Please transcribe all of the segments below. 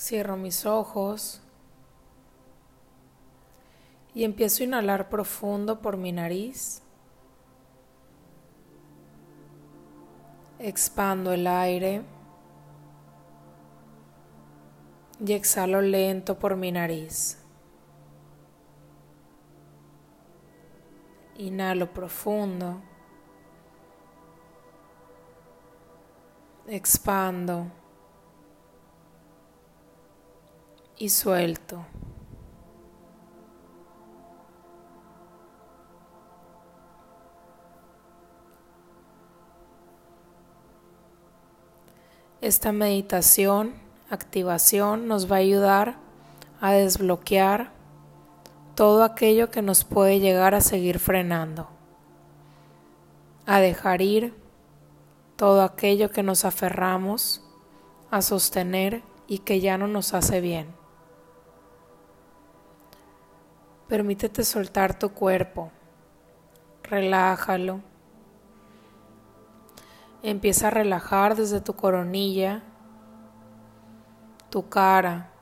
Cierro mis ojos y empiezo a inhalar profundo por mi nariz. Expando el aire y exhalo lento por mi nariz. Inhalo profundo. Expando. Y suelto. Esta meditación, activación, nos va a ayudar a desbloquear todo aquello que nos puede llegar a seguir frenando, a dejar ir todo aquello que nos aferramos a sostener y que ya no nos hace bien. Permítete soltar tu cuerpo, relájalo. Empieza a relajar desde tu coronilla, tu cara,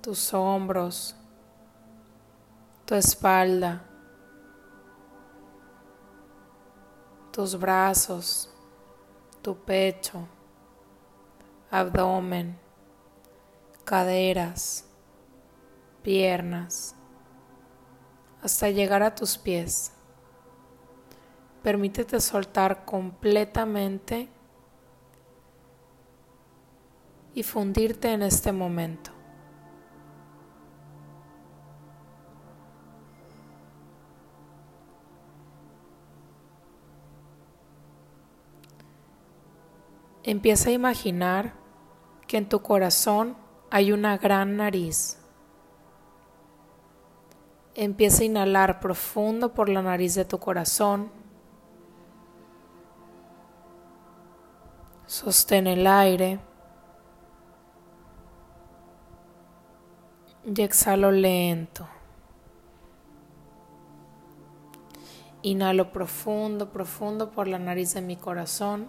tus hombros, tu espalda, tus brazos, tu pecho, abdomen, caderas, piernas, hasta llegar a tus pies. Permítete soltar completamente y fundirte en este momento. Empieza a imaginar que en tu corazón hay una gran nariz. Empieza a inhalar profundo por la nariz de tu corazón. Sostén el aire. Y exhalo lento. Inhalo profundo, profundo por la nariz de mi corazón.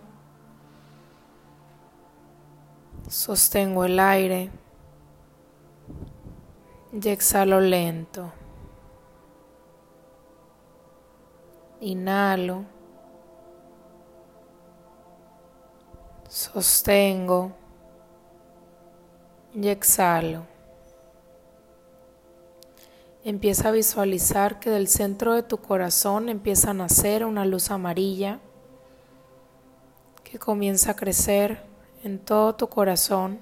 Sostengo el aire y exhalo lento. Inhalo. Sostengo y exhalo. Empieza a visualizar que del centro de tu corazón empieza a nacer una luz amarilla que comienza a crecer en todo tu corazón.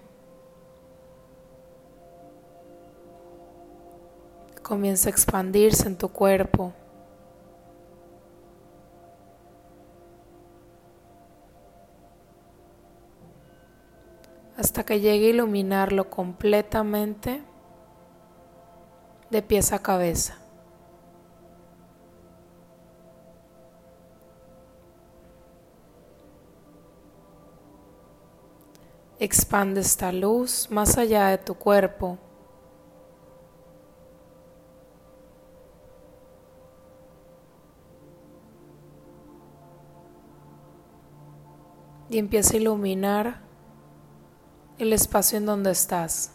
Comienza a expandirse en tu cuerpo. Hasta que llegue a iluminarlo completamente de pies a cabeza. Expande esta luz más allá de tu cuerpo. Y empieza a iluminar el espacio en donde estás.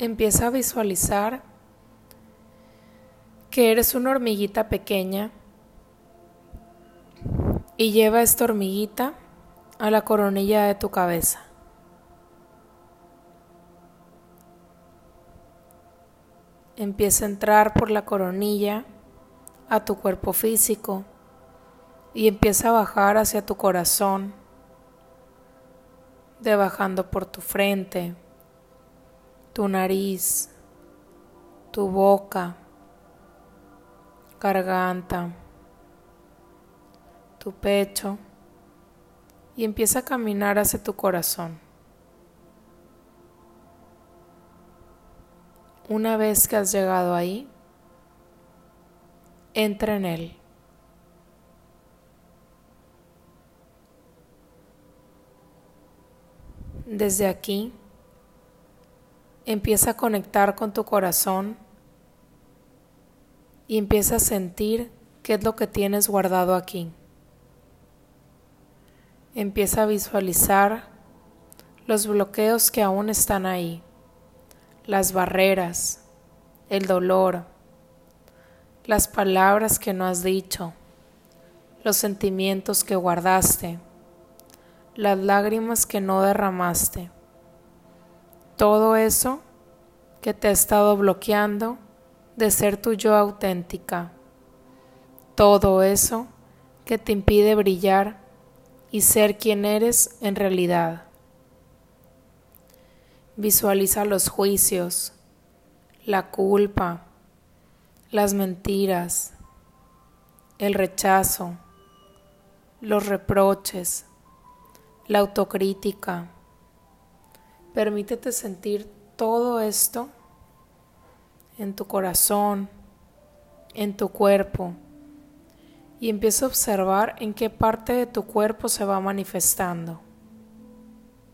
Empieza a visualizar que eres una hormiguita pequeña y lleva esta hormiguita a la coronilla de tu cabeza. Empieza a entrar por la coronilla a tu cuerpo físico y empieza a bajar hacia tu corazón, de bajando por tu frente, tu nariz, tu boca, garganta, tu pecho, y empieza a caminar hacia tu corazón. Una vez que has llegado ahí, entra en él. Desde aquí, empieza a conectar con tu corazón y empieza a sentir qué es lo que tienes guardado aquí. Empieza a visualizar los bloqueos que aún están ahí, las barreras, el dolor, las palabras que no has dicho, los sentimientos que guardaste, las lágrimas que no derramaste. Todo eso que te ha estado bloqueando de ser tu yo auténtica. Todo eso que te impide brillar y ser quien eres en realidad. Visualiza los juicios, la culpa, las mentiras, el rechazo, los reproches, la autocrítica. Permítete sentir todo esto en tu corazón, en tu cuerpo, y empieza a observar en qué parte de tu cuerpo se va manifestando,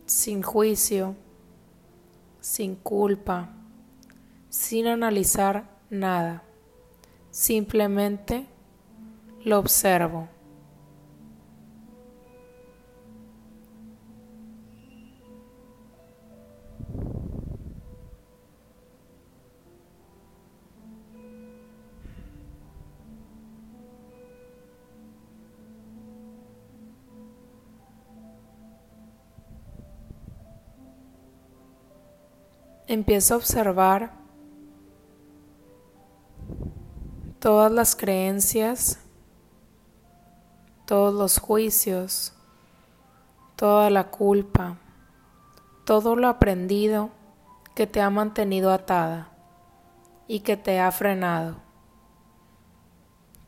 sin juicio, sin culpa, sin analizar nada. Simplemente lo observo. Empiezo a observar todas las creencias, todos los juicios, toda la culpa, todo lo aprendido que te ha mantenido atada y que te ha frenado.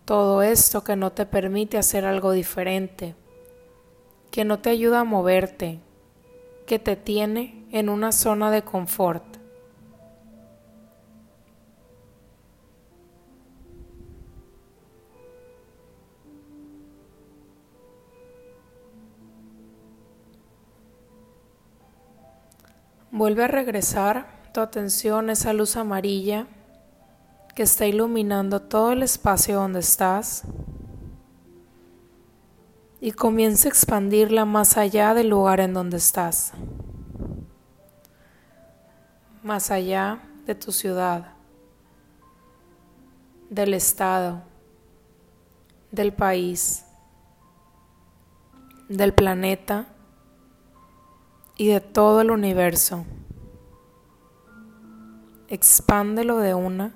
Todo esto que no te permite hacer algo diferente, que no te ayuda a moverte, que te tiene en una zona de confort. Vuelve a regresar tu atención a esa luz amarilla que está iluminando todo el espacio donde estás y comienza a expandirla más allá del lugar en donde estás, más allá de tu ciudad, del estado, del país, del planeta y de todo el universo. Expándelo de una,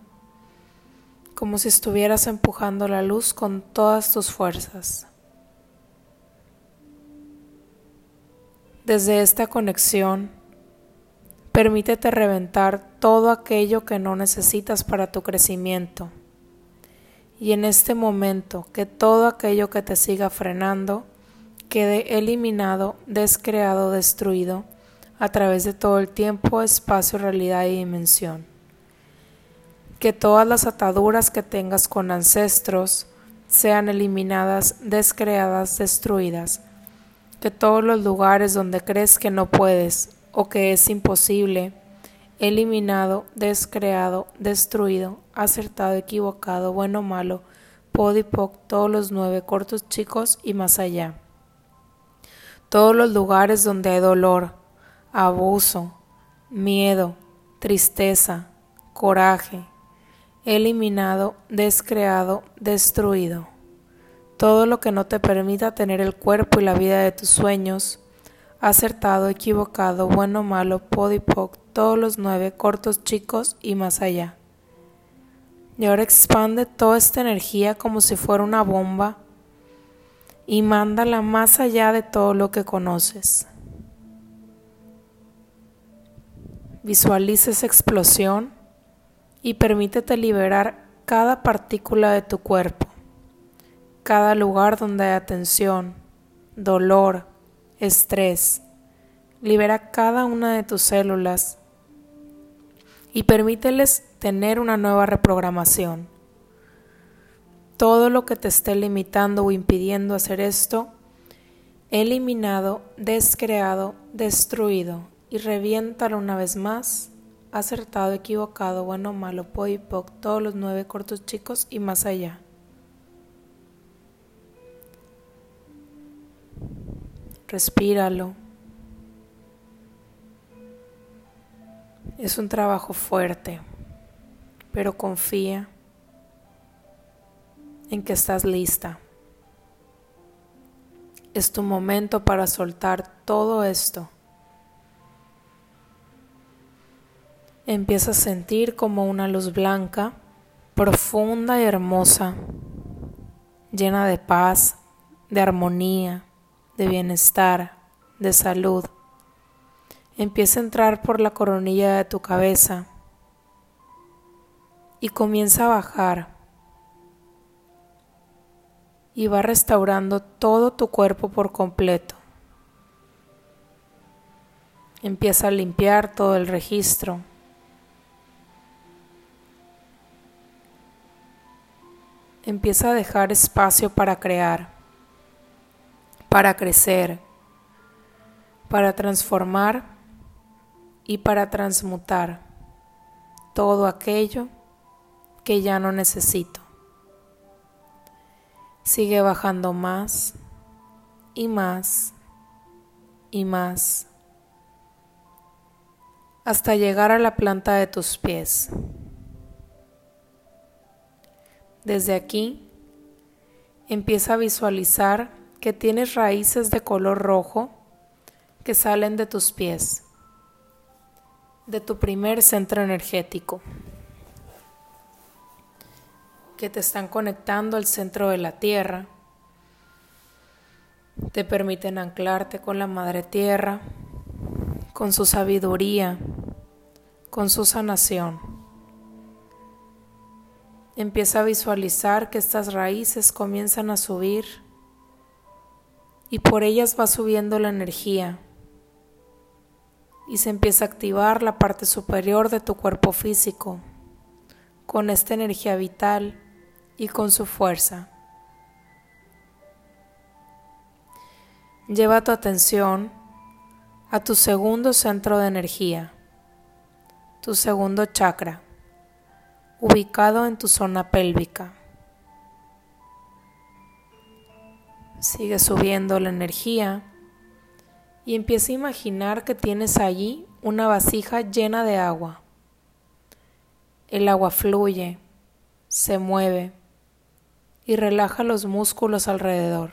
como si estuvieras empujando la luz con todas tus fuerzas. Desde esta conexión, permítete reventar todo aquello que no necesitas para tu crecimiento. Y en este momento, que todo aquello que te siga frenando quede eliminado, descreado, destruido a través de todo el tiempo, espacio, realidad y dimensión. Que todas las ataduras que tengas con ancestros sean eliminadas, descreadas, destruidas. Que todos los lugares donde crees que no puedes o que es imposible, eliminado, descreado, destruido, acertado, equivocado, bueno, malo, podipoc, todos los nueve cortos chicos y más allá todos los lugares donde hay dolor, abuso, miedo, tristeza, coraje, eliminado, descreado, destruido. Todo lo que no te permita tener el cuerpo y la vida de tus sueños, acertado, equivocado, bueno, malo, podipoc, todos los nueve, cortos, chicos y más allá. Y ahora expande toda esta energía como si fuera una bomba y mándala más allá de todo lo que conoces. Visualiza esa explosión y permítete liberar cada partícula de tu cuerpo, cada lugar donde hay tensión, dolor, estrés. Libera cada una de tus células y permíteles tener una nueva reprogramación. Todo lo que te esté limitando o impidiendo hacer esto, eliminado, descreado, destruido y reviéntalo una vez más, acertado, equivocado, bueno, malo, poc, todos los nueve cortos chicos y más allá. Respíralo. Es un trabajo fuerte, pero confía en que estás lista. Es tu momento para soltar todo esto. Empieza a sentir como una luz blanca, profunda y hermosa, llena de paz, de armonía, de bienestar, de salud. Empieza a entrar por la coronilla de tu cabeza y comienza a bajar y va restaurando todo tu cuerpo por completo. Empieza a limpiar todo el registro. Empieza a dejar espacio para crear, para crecer, para transformar y para transmutar todo aquello que ya no necesito. Sigue bajando más y más y más hasta llegar a la planta de tus pies. Desde aquí empieza a visualizar que tienes raíces de color rojo que salen de tus pies, de tu primer centro energético que te están conectando al centro de la tierra, te permiten anclarte con la madre tierra, con su sabiduría, con su sanación. Empieza a visualizar que estas raíces comienzan a subir y por ellas va subiendo la energía y se empieza a activar la parte superior de tu cuerpo físico con esta energía vital y con su fuerza. Lleva tu atención a tu segundo centro de energía, tu segundo chakra, ubicado en tu zona pélvica. Sigue subiendo la energía y empieza a imaginar que tienes allí una vasija llena de agua. El agua fluye, se mueve y relaja los músculos alrededor.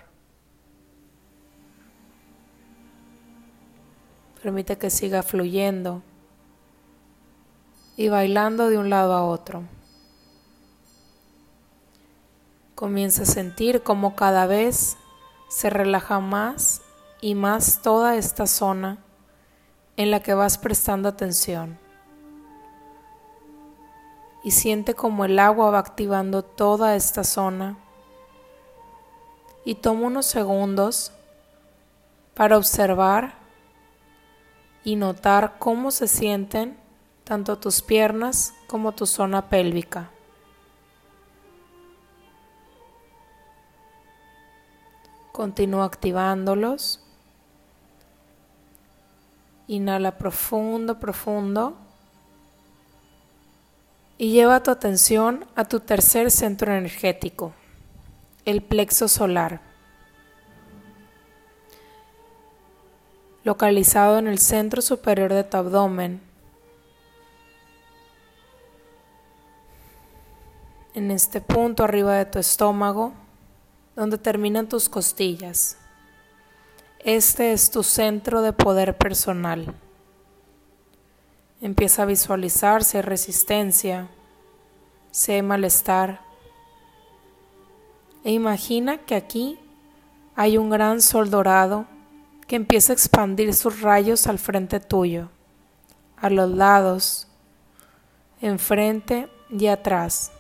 Permite que siga fluyendo y bailando de un lado a otro. Comienza a sentir como cada vez se relaja más y más toda esta zona en la que vas prestando atención y siente como el agua va activando toda esta zona. Y toma unos segundos para observar y notar cómo se sienten tanto tus piernas como tu zona pélvica. Continúa activándolos. Inhala profundo, profundo y lleva tu atención a tu tercer centro energético, el plexo solar, localizado en el centro superior de tu abdomen. En este punto arriba de tu estómago, donde terminan tus costillas. Este es tu centro de poder personal. Empieza a visualizar si hay resistencia, si hay malestar. E imagina que aquí hay un gran sol dorado que empieza a expandir sus rayos al frente tuyo, a los lados, enfrente y atrás.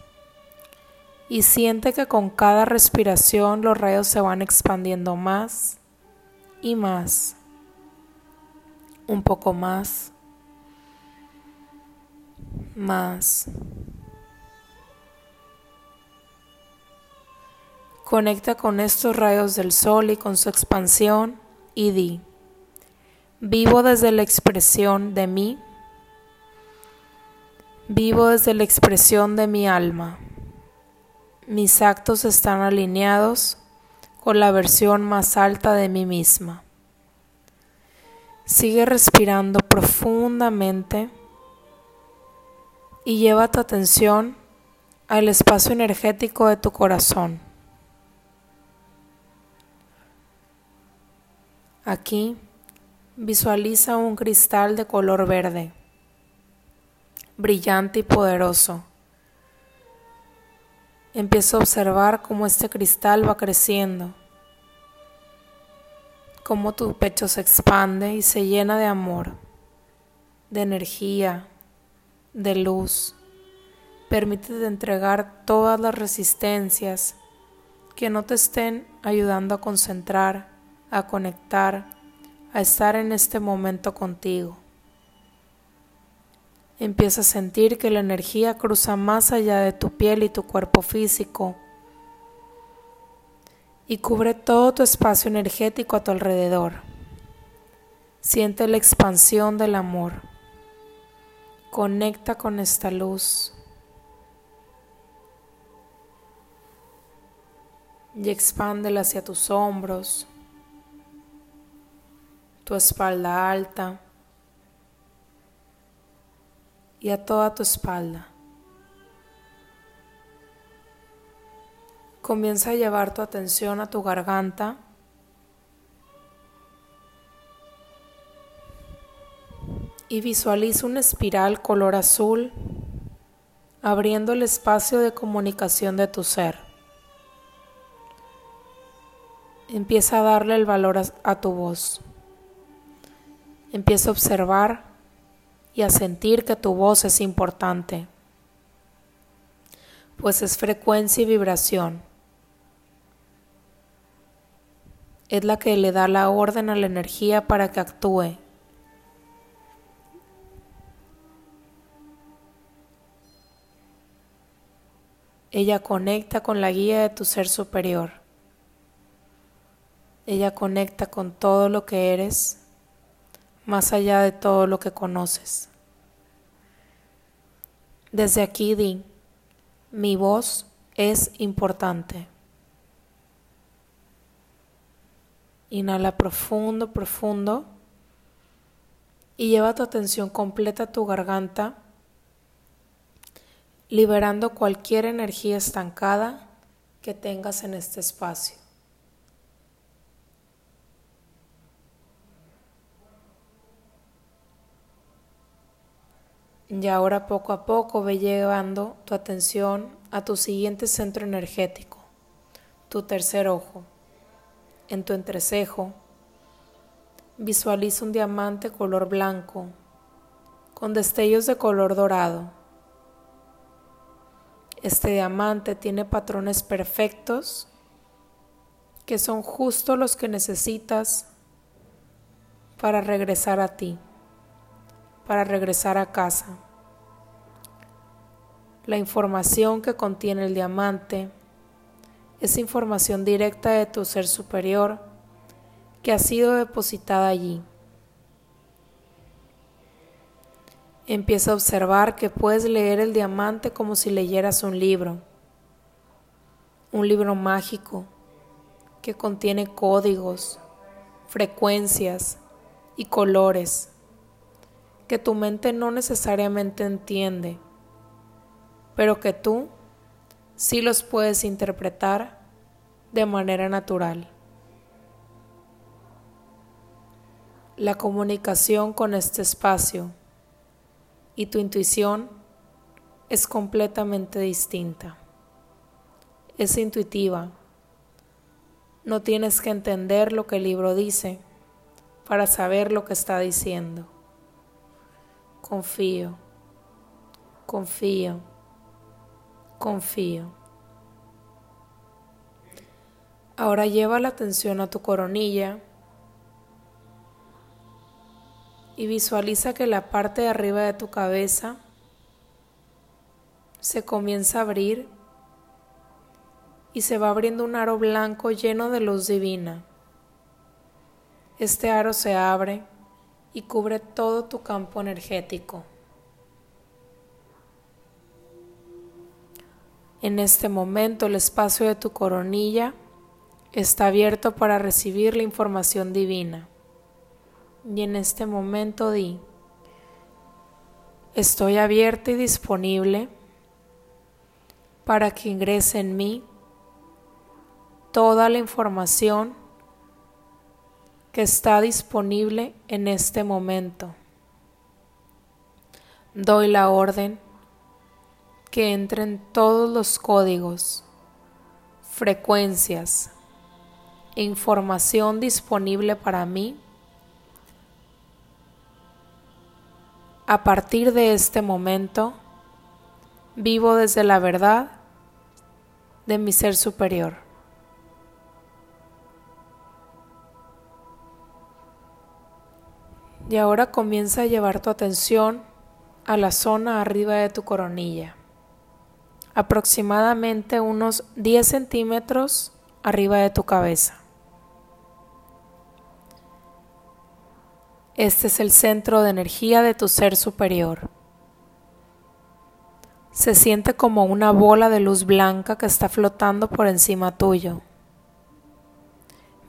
Y siente que con cada respiración los rayos se van expandiendo más y más un poco más, más. Conecta con estos rayos del sol y con su expansión y di, vivo desde la expresión de mí, vivo desde la expresión de mi alma. Mis actos están alineados con la versión más alta de mí misma. Sigue respirando profundamente y lleva tu atención al espacio energético de tu corazón. Aquí visualiza un cristal de color verde, brillante y poderoso. Empieza a observar cómo este cristal va creciendo, cómo tu pecho se expande y se llena de amor, de energía, de luz. Permítete entregar todas las resistencias que no te estén ayudando a concentrar a conectar, a estar en este momento contigo. Empieza a sentir que la energía cruza más allá de tu piel y tu cuerpo físico y cubre todo tu espacio energético a tu alrededor. Siente la expansión del amor. Conecta con esta luz. Y expándela hacia tus hombros, tu espalda alta y a toda tu espalda. Comienza a llevar tu atención a tu garganta. Y visualiza una espiral color azul abriendo el espacio de comunicación de tu ser. Empieza a darle el valor a, a tu voz. Empieza a observar y a sentir que tu voz es importante, pues es frecuencia y vibración. Es la que le da la orden a la energía para que actúe. Ella conecta con la guía de tu ser superior. Ella conecta con todo lo que eres más allá de todo lo que conoces. Desde aquí di, mi voz es importante. Inhala profundo, profundo y lleva tu atención completa a tu garganta, liberando cualquier energía estancada que tengas en este espacio. Y ahora poco a poco ve llevando tu atención a tu siguiente centro energético, tu tercer ojo. En tu entrecejo visualiza un diamante color blanco con destellos de color dorado. Este diamante tiene patrones perfectos que son justo los que necesitas para regresar a ti para regresar a casa. La información que contiene el diamante es información directa de tu ser superior que ha sido depositada allí. Empieza a observar que puedes leer el diamante como si leyeras un libro, un libro mágico que contiene códigos, frecuencias y colores que tu mente no necesariamente entiende, pero que tú sí los puedes interpretar de manera natural. La comunicación con este espacio y tu intuición es completamente distinta. Es intuitiva. No tienes que entender lo que el libro dice para saber lo que está diciendo confío, confío, confío. Ahora lleva la atención a tu coronilla y visualiza que la parte de arriba de tu cabeza se comienza a abrir y se va abriendo un aro blanco lleno de luz divina. Este aro se abre y cubre todo tu campo energético. En este momento el espacio de tu coronilla está abierto para recibir la información divina. Y en este momento di, estoy abierta y disponible para que ingrese en mí toda la información que está disponible en este momento. Doy la orden que entren todos los códigos, frecuencias e información disponible para mí a partir de este momento vivo desde la verdad de mi ser superior. Y ahora comienza a llevar tu atención a la zona arriba de tu coronilla, aproximadamente unos 10 centímetros arriba de tu cabeza. Este es el centro de energía de tu ser superior. Se siente como una bola de luz blanca que está flotando por encima tuyo.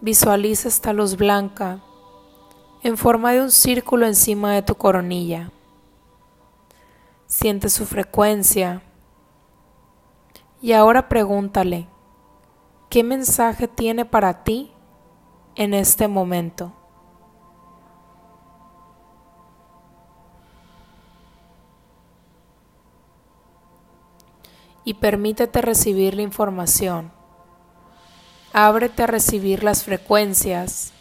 Visualiza esta luz blanca en forma de un círculo encima de tu coronilla. Siente su frecuencia y ahora pregúntale, ¿qué mensaje tiene para ti en este momento? Y permítete recibir la información. Ábrete a recibir las frecuencias,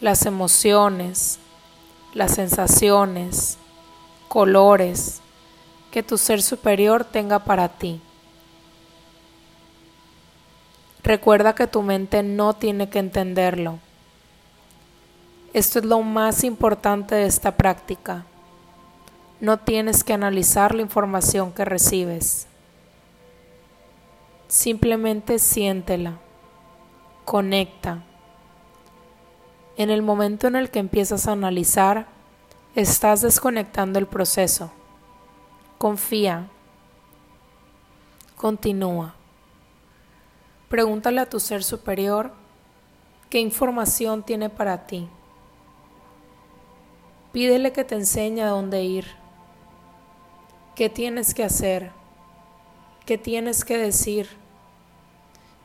las emociones, las sensaciones, colores que tu ser superior tenga para ti. Recuerda que tu mente no tiene que entenderlo. Esto es lo más importante de esta práctica. No tienes que analizar la información que recibes. Simplemente siéntela, conecta. En el momento en el que empiezas a analizar, estás desconectando el proceso. Confía. Continúa. Pregúntale a tu ser superior qué información tiene para ti. Pídele que te enseñe a dónde ir, qué tienes que hacer, qué tienes que decir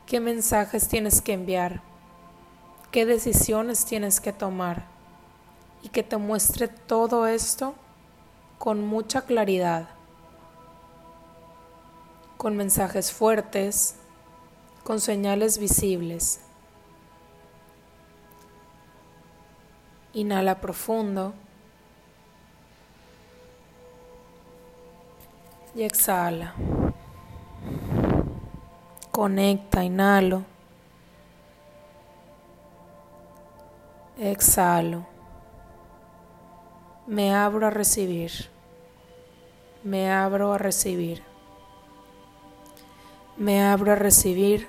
qué mensajes tienes que enviar, qué decisiones tienes que tomar y que te muestre todo esto con mucha claridad, con mensajes fuertes, con señales visibles. Inhala profundo y exhala. Conecta, inhalo. Exhalo. Me abro a recibir. Me abro a recibir. Me abro a recibir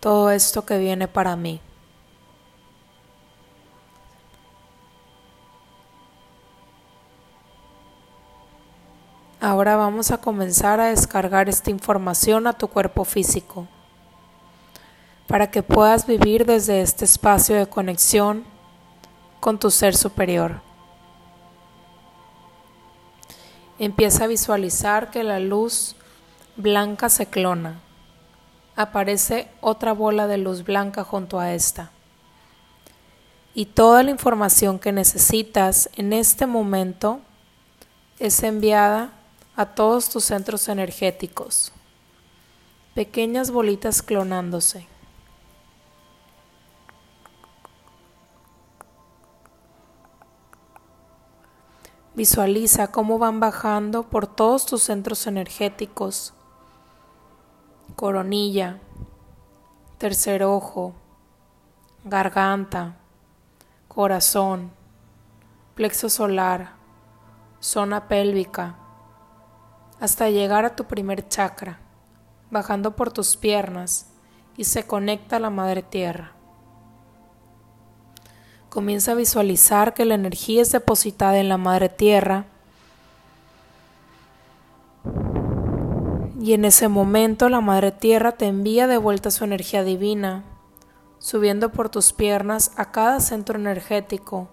todo esto que viene para mí. Ahora vamos a comenzar a descargar esta información a tu cuerpo físico para que puedas vivir desde este espacio de conexión con tu ser superior. Empieza a visualizar que la luz blanca se clona. Aparece otra bola de luz blanca junto a esta. Y toda la información que necesitas en este momento es enviada a todos tus centros energéticos. Pequeñas bolitas clonándose. Visualiza cómo van bajando por todos tus centros energéticos. Coronilla, tercer ojo, garganta, corazón, plexo solar, zona pélvica, hasta llegar a tu primer chakra, bajando por tus piernas y se conecta a la madre tierra. Comienza a visualizar que la energía es depositada en la madre tierra y en ese momento la madre tierra te envía de vuelta su energía divina, subiendo por tus piernas a cada centro energético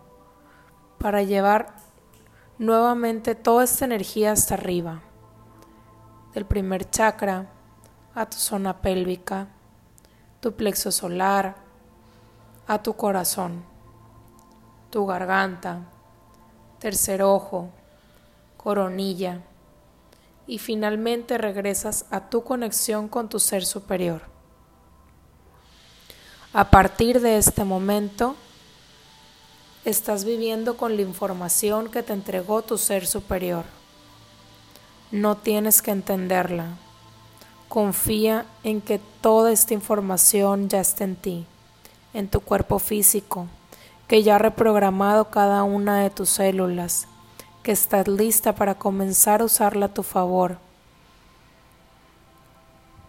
para llevar nuevamente toda esta energía hasta arriba, del primer chakra a tu zona pélvica, tu plexo solar, a tu corazón, tu garganta, tercer ojo, coronilla y finalmente regresas a tu conexión con tu ser superior. A partir de este momento, estás viviendo con la información que te entregó tu ser superior. No tienes que entenderla. Confía en que toda esta información ya está en ti, en tu cuerpo físico, que ya ha reprogramado cada una de tus células, que estás lista para comenzar a usarla a tu favor,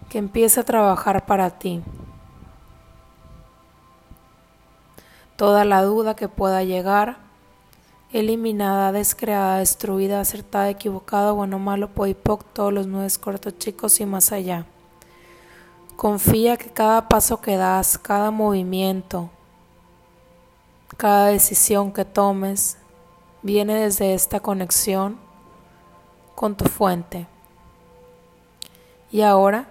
que empiece a trabajar para ti. Toda la duda que pueda llegar, eliminada, descreada, destruida, acertada, equivocada, bueno, malo, poipoc, todos los nueve cortos chicos y más allá. Confía que cada paso que das, cada movimiento, cada decisión que tomes, viene desde esta conexión con tu fuente. Y ahora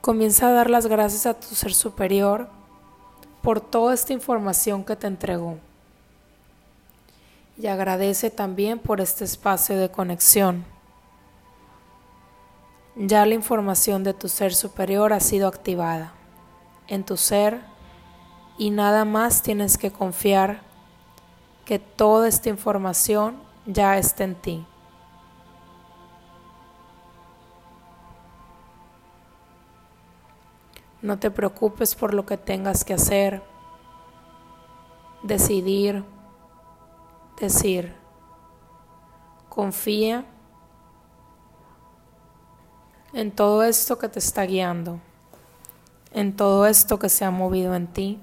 comienza a dar las gracias a tu ser superior por toda esta información que te entregó. Y agradece también por este espacio de conexión. Ya la información de tu ser superior ha sido activada en tu ser y nada más tienes que confiar que toda esta información ya está en ti. No te preocupes por lo que tengas que hacer, decidir, decir. Confía en todo esto que te está guiando, en todo esto que se ha movido en ti.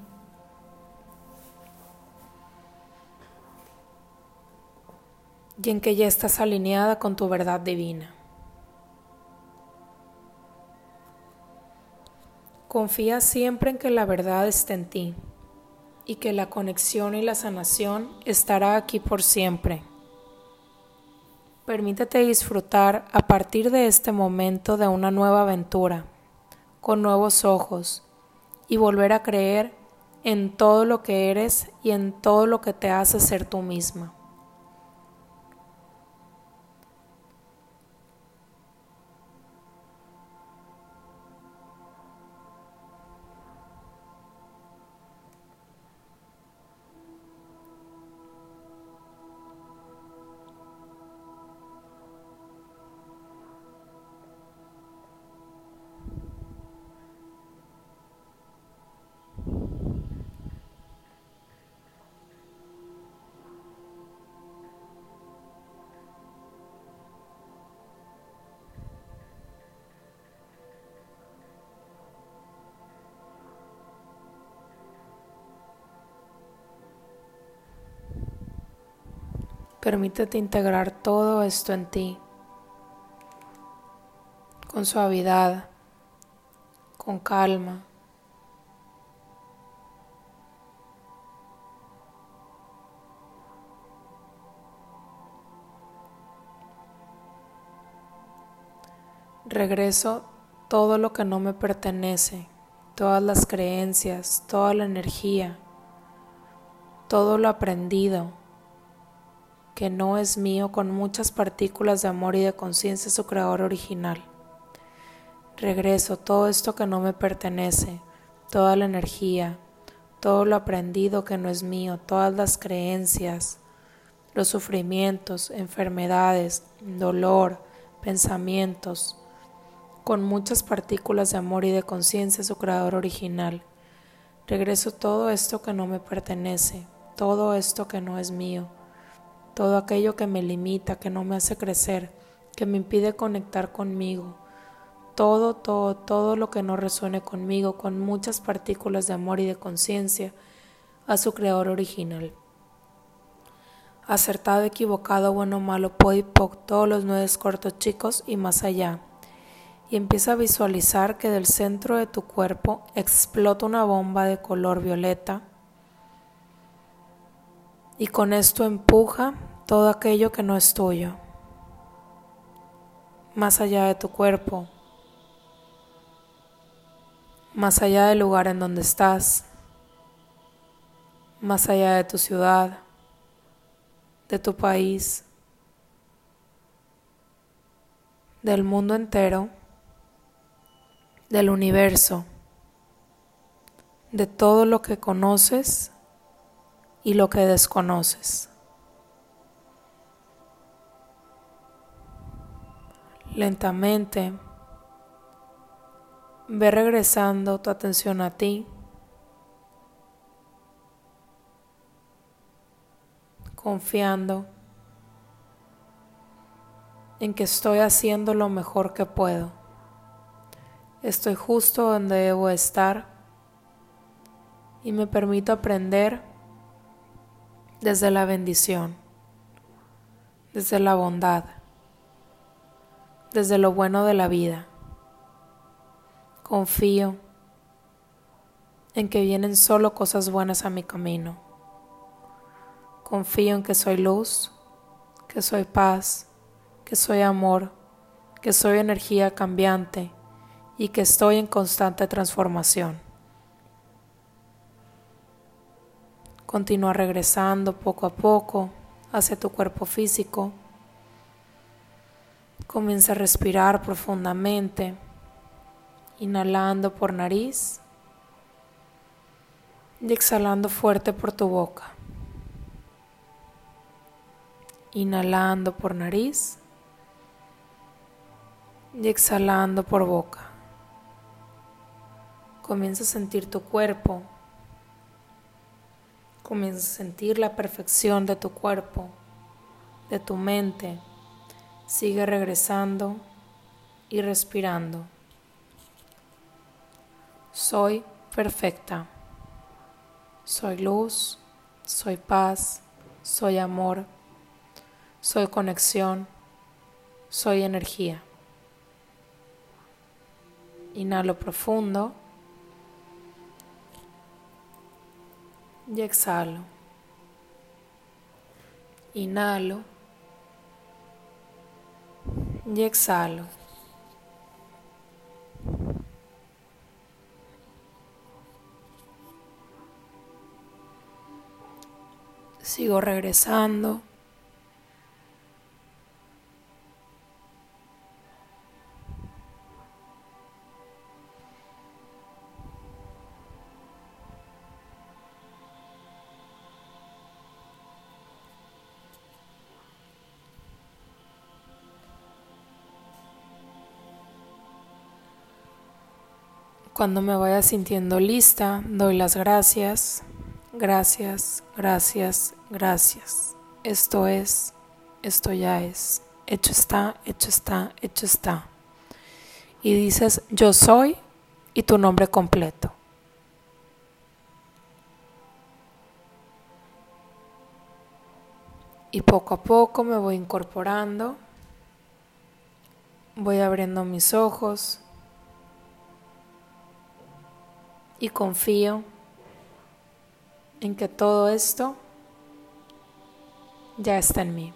y en que ya estás alineada con tu verdad divina. Confía siempre en que la verdad está en ti y que la conexión y la sanación estará aquí por siempre. Permítete disfrutar a partir de este momento de una nueva aventura, con nuevos ojos, y volver a creer en todo lo que eres y en todo lo que te hace ser tú misma. Permítete integrar todo esto en ti con suavidad, con calma. Regreso todo lo que no me pertenece, todas las creencias, toda la energía, todo lo aprendido que no es mío con muchas partículas de amor y de conciencia su creador original. Regreso todo esto que no me pertenece, toda la energía, todo lo aprendido que no es mío, todas las creencias, los sufrimientos, enfermedades, dolor, pensamientos, con muchas partículas de amor y de conciencia su creador original. Regreso todo esto que no me pertenece, todo esto que no es mío todo aquello que me limita, que no me hace crecer, que me impide conectar conmigo, todo, todo, todo lo que no resuene conmigo, con muchas partículas de amor y de conciencia, a su creador original. Acertado, equivocado, bueno, malo, y poc, todos los nueve cortos chicos y más allá. Y empieza a visualizar que del centro de tu cuerpo explota una bomba de color violeta. Y con esto empuja todo aquello que no es tuyo, más allá de tu cuerpo, más allá del lugar en donde estás, más allá de tu ciudad, de tu país, del mundo entero del universo, de todo lo que conoces y lo que desconoces. Lentamente, ve regresando tu atención a ti. confiando en que estoy haciendo lo mejor que puedo. Estoy justo donde debo estar y me permito aprender desde la bendición, desde la bondad, desde lo bueno de la vida. Confío en que vienen solo cosas buenas a mi camino. Confío en que soy luz, que soy paz, que soy amor, que soy energía cambiante y que estoy en constante transformación. Continúa regresando poco a poco hacia tu cuerpo físico. Comienza a respirar profundamente, inhalando por nariz y exhalando fuerte por tu boca. Inhalando por nariz y exhalando por boca. Comienza a sentir tu cuerpo. Comienza a sentir la perfección de tu cuerpo, de tu mente. Sigue regresando y respirando. Soy perfecta. Soy luz, soy paz, soy amor, soy conexión, soy energía. Inhalo profundo. y exhalo. Inhalo y exhalo. Sigo regresando. Cuando me vaya sintiendo lista, doy las gracias, gracias, gracias, gracias. Esto es, esto ya es. Hecho está, hecho está, hecho está. Y dices, yo soy y tu nombre completo. Y poco a poco me voy incorporando, voy abriendo mis ojos y confío en que todo esto ya está en mí.